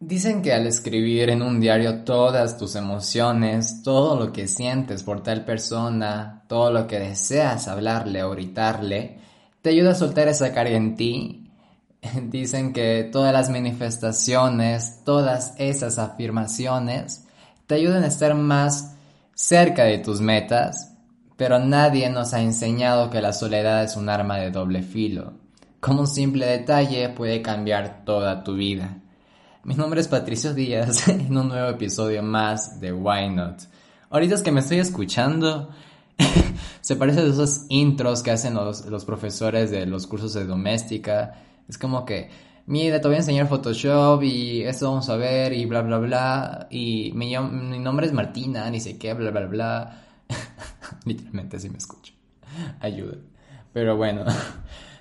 Dicen que al escribir en un diario todas tus emociones, todo lo que sientes por tal persona, todo lo que deseas hablarle o gritarle, te ayuda a soltar esa carga en ti. Dicen que todas las manifestaciones, todas esas afirmaciones, te ayudan a estar más cerca de tus metas, pero nadie nos ha enseñado que la soledad es un arma de doble filo. Como un simple detalle puede cambiar toda tu vida. Mi nombre es Patricio Díaz en un nuevo episodio más de Why Not. Ahorita es que me estoy escuchando, se parece a esos intros que hacen los, los, profesores de los cursos de doméstica. Es como que, mira, te voy a enseñar Photoshop y esto vamos a ver y bla, bla, bla. Y mi, mi nombre es Martina, ni sé qué, bla, bla, bla. Literalmente así me escucho. Ayuda. Pero bueno,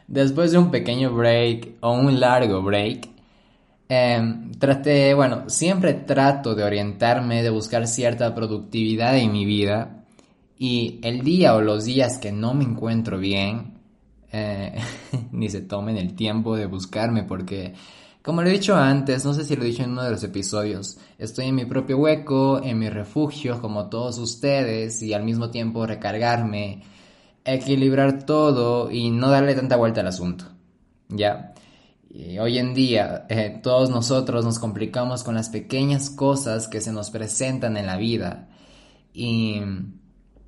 después de un pequeño break o un largo break, eh, traté, bueno, siempre trato de orientarme, de buscar cierta productividad en mi vida y el día o los días que no me encuentro bien, eh, ni se tomen el tiempo de buscarme porque, como lo he dicho antes, no sé si lo he dicho en uno de los episodios, estoy en mi propio hueco, en mi refugio como todos ustedes y al mismo tiempo recargarme, equilibrar todo y no darle tanta vuelta al asunto. ¿Ya? Y hoy en día eh, todos nosotros nos complicamos con las pequeñas cosas que se nos presentan en la vida. Y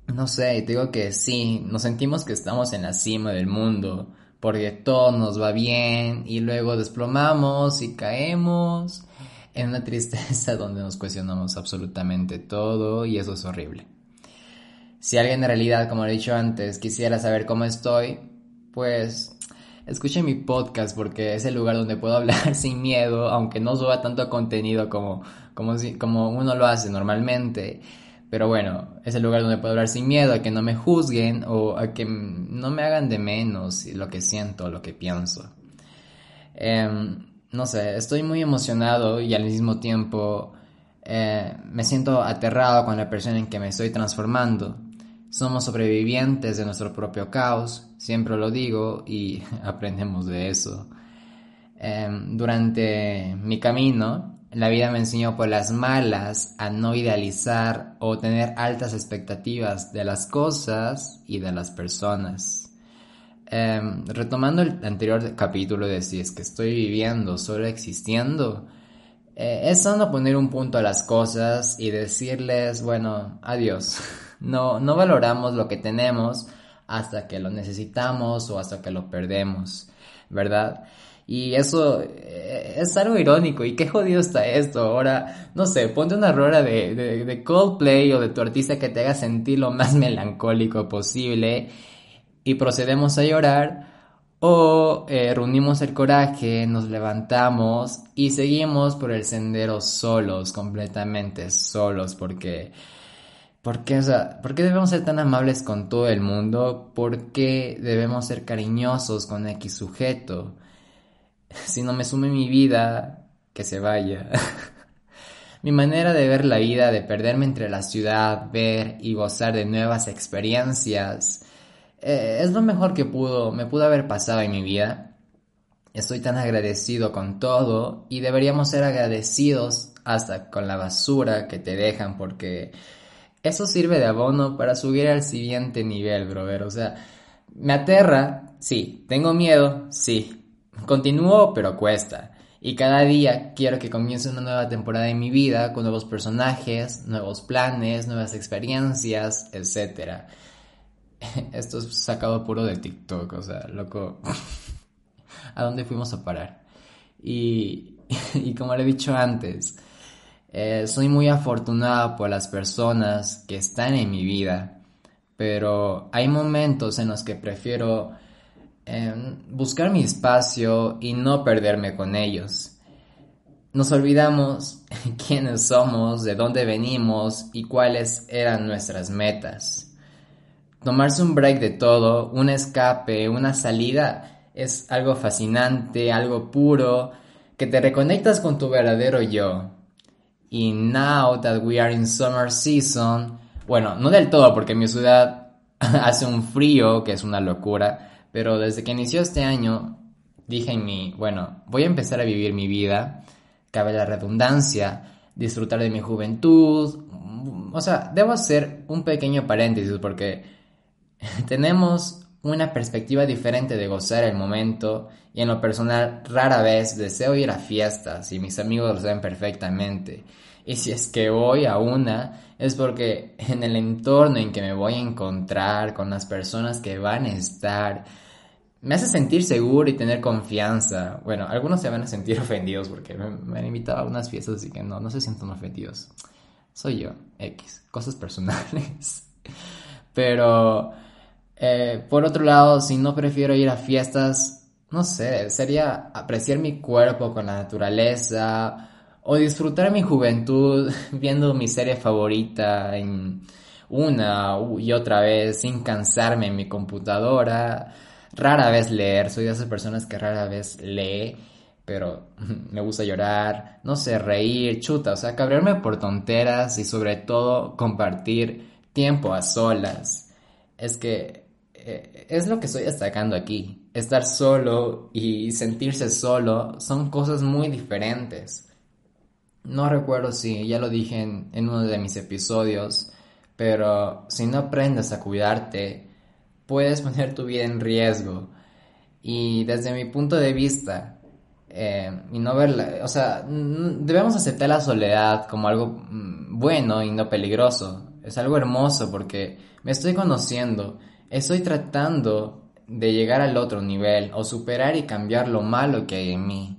no sé, te digo que sí, nos sentimos que estamos en la cima del mundo porque todo nos va bien y luego desplomamos y caemos en una tristeza donde nos cuestionamos absolutamente todo y eso es horrible. Si alguien en realidad, como he dicho antes, quisiera saber cómo estoy, pues escuchen mi podcast porque es el lugar donde puedo hablar sin miedo, aunque no suba tanto contenido como, como, si, como uno lo hace normalmente. Pero bueno, es el lugar donde puedo hablar sin miedo a que no me juzguen o a que no me hagan de menos lo que siento, lo que pienso. Eh, no sé, estoy muy emocionado y al mismo tiempo eh, me siento aterrado con la persona en que me estoy transformando. Somos sobrevivientes de nuestro propio caos, siempre lo digo y aprendemos de eso. Eh, durante mi camino, la vida me enseñó por las malas a no idealizar o tener altas expectativas de las cosas y de las personas. Eh, retomando el anterior capítulo de si es que estoy viviendo, solo existiendo, eh, es sano poner un punto a las cosas y decirles, bueno, adiós. No, no valoramos lo que tenemos hasta que lo necesitamos o hasta que lo perdemos, ¿verdad? Y eso eh, es algo irónico. ¿Y qué jodido está esto? Ahora, no sé, ponte una rueda de, de, de, Coldplay o de tu artista que te haga sentir lo más melancólico posible y procedemos a llorar. O eh, reunimos el coraje, nos levantamos y seguimos por el sendero solos, completamente solos, porque ¿Por qué, o sea, ¿Por qué debemos ser tan amables con todo el mundo? ¿Por qué debemos ser cariñosos con X sujeto? Si no me sume mi vida, que se vaya. mi manera de ver la vida, de perderme entre la ciudad, ver y gozar de nuevas experiencias, eh, es lo mejor que pudo, me pudo haber pasado en mi vida. Estoy tan agradecido con todo y deberíamos ser agradecidos hasta con la basura que te dejan porque eso sirve de abono para subir al siguiente nivel, brother. O sea, me aterra, sí. Tengo miedo, sí. Continúo, pero cuesta. Y cada día quiero que comience una nueva temporada en mi vida con nuevos personajes, nuevos planes, nuevas experiencias, etc. Esto es sacado puro de TikTok, o sea, loco. ¿A dónde fuimos a parar? Y, y como le he dicho antes, eh, soy muy afortunada por las personas que están en mi vida, pero hay momentos en los que prefiero eh, buscar mi espacio y no perderme con ellos. Nos olvidamos quiénes somos, de dónde venimos y cuáles eran nuestras metas. Tomarse un break de todo, un escape, una salida, es algo fascinante, algo puro, que te reconectas con tu verdadero yo, y now that we are in summer season, bueno, no del todo porque mi ciudad hace un frío que es una locura, pero desde que inició este año dije en mí, bueno, voy a empezar a vivir mi vida cabe la redundancia, disfrutar de mi juventud. O sea, debo hacer un pequeño paréntesis porque tenemos una perspectiva diferente de gozar el momento y en lo personal rara vez deseo ir a fiestas y mis amigos lo saben perfectamente. Y si es que voy a una es porque en el entorno en que me voy a encontrar con las personas que van a estar me hace sentir seguro y tener confianza. Bueno, algunos se van a sentir ofendidos porque me, han invitado a unas fiestas así que no, no se sientan ofendidos. Soy yo, X, cosas personales. Pero eh, por otro lado, si no prefiero ir a fiestas, no sé, sería apreciar mi cuerpo con la naturaleza o disfrutar mi juventud viendo mi serie favorita en una y otra vez sin cansarme en mi computadora. Rara vez leer, soy de esas personas que rara vez lee, pero me gusta llorar, no sé, reír, chuta, o sea, cabrearme por tonteras y sobre todo compartir tiempo a solas. Es que es lo que estoy destacando aquí. Estar solo y sentirse solo son cosas muy diferentes. No recuerdo si ya lo dije en, uno de mis episodios, pero si no aprendes a cuidarte, puedes poner tu vida en riesgo. Y desde mi punto de vista, eh, y no verla, o sea, debemos aceptar la soledad como algo mm, bueno y no peligroso. Es algo hermoso porque me estoy conociendo Estoy tratando de llegar al otro nivel o superar y cambiar lo malo que hay en mí.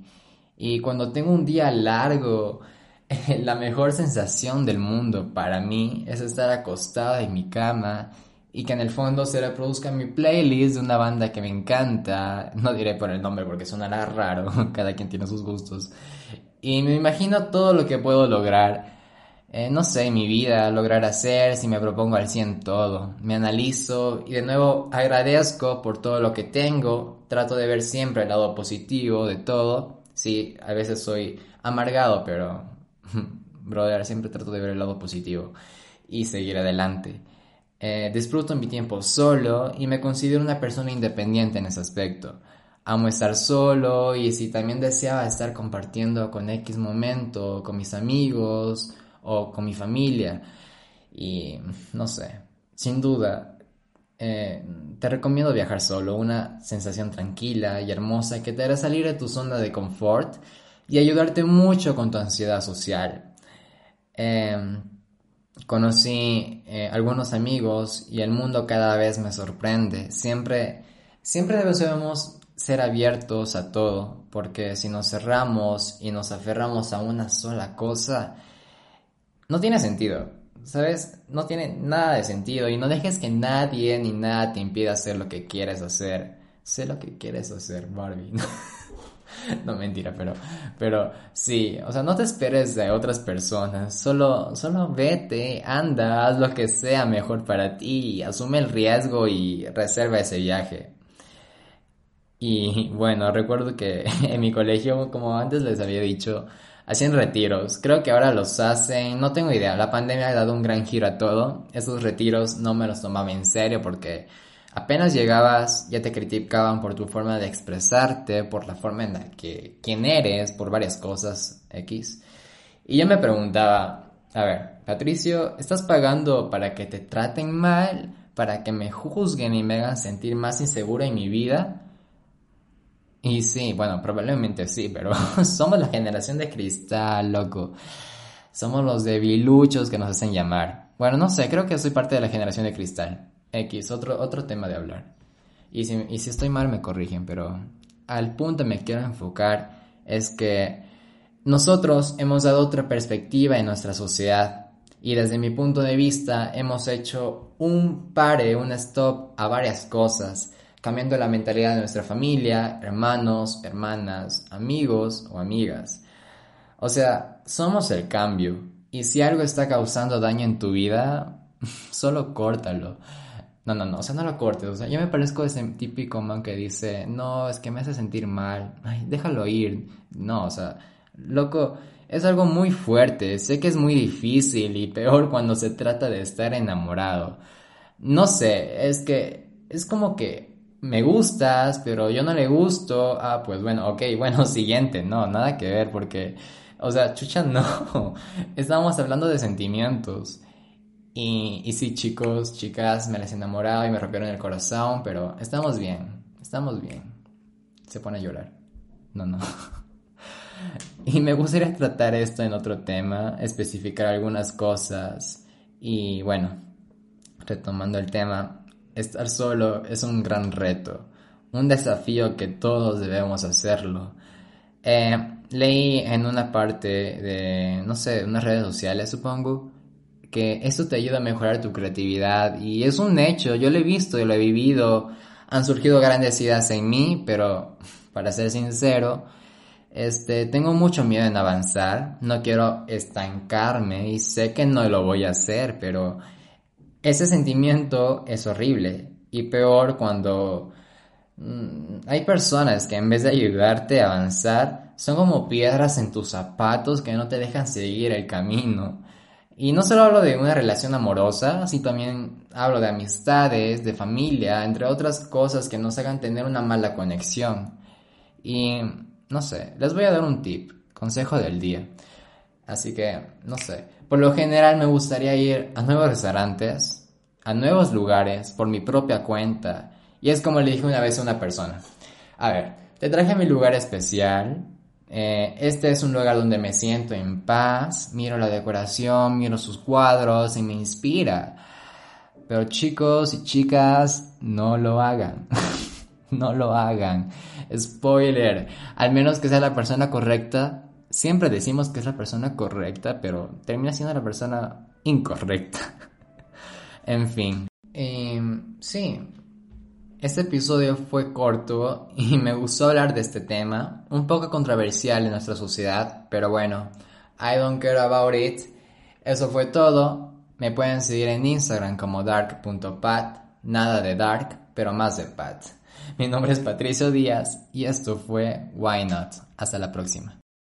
Y cuando tengo un día largo, la mejor sensación del mundo para mí es estar acostada en mi cama y que en el fondo se reproduzca mi playlist de una banda que me encanta. No diré por el nombre porque sonará raro, cada quien tiene sus gustos. Y me imagino todo lo que puedo lograr eh, no sé, mi vida, lograr hacer, si me propongo al 100 todo. Me analizo y de nuevo agradezco por todo lo que tengo. Trato de ver siempre el lado positivo de todo. Sí, a veces soy amargado, pero, brother, siempre trato de ver el lado positivo y seguir adelante. Eh, disfruto mi tiempo solo y me considero una persona independiente en ese aspecto. Amo estar solo y si también deseaba estar compartiendo con X momento, con mis amigos, o con mi familia. Y no sé, sin duda, eh, te recomiendo viajar solo, una sensación tranquila y hermosa que te hará salir de tu zona de confort y ayudarte mucho con tu ansiedad social. Em, conocí eh, algunos amigos y el mundo cada vez me sorprende. Siempre, siempre debemos ser abiertos a todo, porque si nos cerramos y nos aferramos a una sola cosa, no tiene sentido, ¿sabes? No tiene nada de sentido y no dejes que nadie ni nada te impida hacer lo que quieres hacer. Sé lo que quieres hacer, Barbie. no mentira, pero, pero sí, o sea, no te esperes de otras personas, solo, solo vete, anda, haz lo que sea mejor para ti, asume el riesgo y reserva ese viaje. Y bueno, recuerdo que en mi colegio, como antes les había dicho, hacían retiros. Creo que ahora los hacen, no tengo idea. La pandemia ha dado un gran giro a todo. Esos retiros no me los tomaba en serio porque apenas llegabas ya te criticaban por tu forma de expresarte, por la forma en la que quién eres, por varias cosas X. Y yo me preguntaba, a ver, Patricio, ¿estás pagando para que te traten mal, para que me juzguen y me hagan sentir más insegura en mi vida? Y sí, bueno, probablemente sí, pero somos la generación de cristal, loco. Somos los debiluchos que nos hacen llamar. Bueno, no sé, creo que soy parte de la generación de cristal. X, otro, otro tema de hablar. Y si, y si estoy mal me corrigen, pero al punto me quiero enfocar es que nosotros hemos dado otra perspectiva en nuestra sociedad y desde mi punto de vista hemos hecho un pare, un stop a varias cosas cambiando la mentalidad de nuestra familia, hermanos, hermanas, amigos o amigas. O sea, somos el cambio. Y si algo está causando daño en tu vida, solo córtalo. No, no, no, o sea, no lo cortes. O sea, yo me parezco ese típico man que dice, no, es que me hace sentir mal. Ay, déjalo ir. No, o sea, loco, es algo muy fuerte. Sé que es muy difícil y peor cuando se trata de estar enamorado. No sé, es que es como que me gustas, pero yo no le gusto, ah, pues bueno, ok, bueno, siguiente, no, nada que ver, porque, O sea, chucha, no. Estábamos hablando de sentimientos. Y, y sí, chicos, chicas, me les he enamorado y me rompieron el corazón, pero estamos bien, estamos bien. Se pone a llorar. No, no. Y me gustaría tratar esto en otro tema, especificar algunas cosas. Y bueno, retomando el tema, estar solo es un gran reto, un desafío que todos debemos hacerlo. Eh, leí en una parte de, no sé, unas redes sociales, supongo, que esto te ayuda a mejorar tu creatividad y es un hecho, yo lo he visto, yo lo he vivido, han surgido grandes ideas en mí, pero para ser sincero, este, tengo mucho miedo en avanzar, no quiero estancarme y sé que no lo voy a hacer, pero ese sentimiento es horrible y peor cuando mm, hay personas que en vez de ayudarte a avanzar son como piedras en tus zapatos que no te dejan seguir el camino. Y no solo hablo de una relación amorosa, sino también hablo de amistades, de familia, entre otras cosas que nos hagan tener una mala conexión. Y no sé, les voy a dar un tip, consejo del día. Así que, no sé, por lo general me gustaría ir a nuevos restaurantes, a nuevos lugares, por mi propia cuenta. Y es como le dije una vez a una persona. A ver, te traje mi lugar especial. Eh, este es un lugar donde me siento en paz, miro la decoración, miro sus cuadros y me inspira. Pero chicos y chicas, no lo hagan. no lo hagan. Spoiler, al menos que sea la persona correcta. Siempre decimos que es la persona correcta, pero termina siendo la persona incorrecta. en fin. Em, sí, este episodio fue corto y me gustó hablar de este tema, un poco controversial en nuestra sociedad, pero bueno, I don't care about it. Eso fue todo. Me pueden seguir en Instagram como dark.pat, nada de dark, pero más de pat. Mi nombre es Patricio Díaz y esto fue Why Not. Hasta la próxima.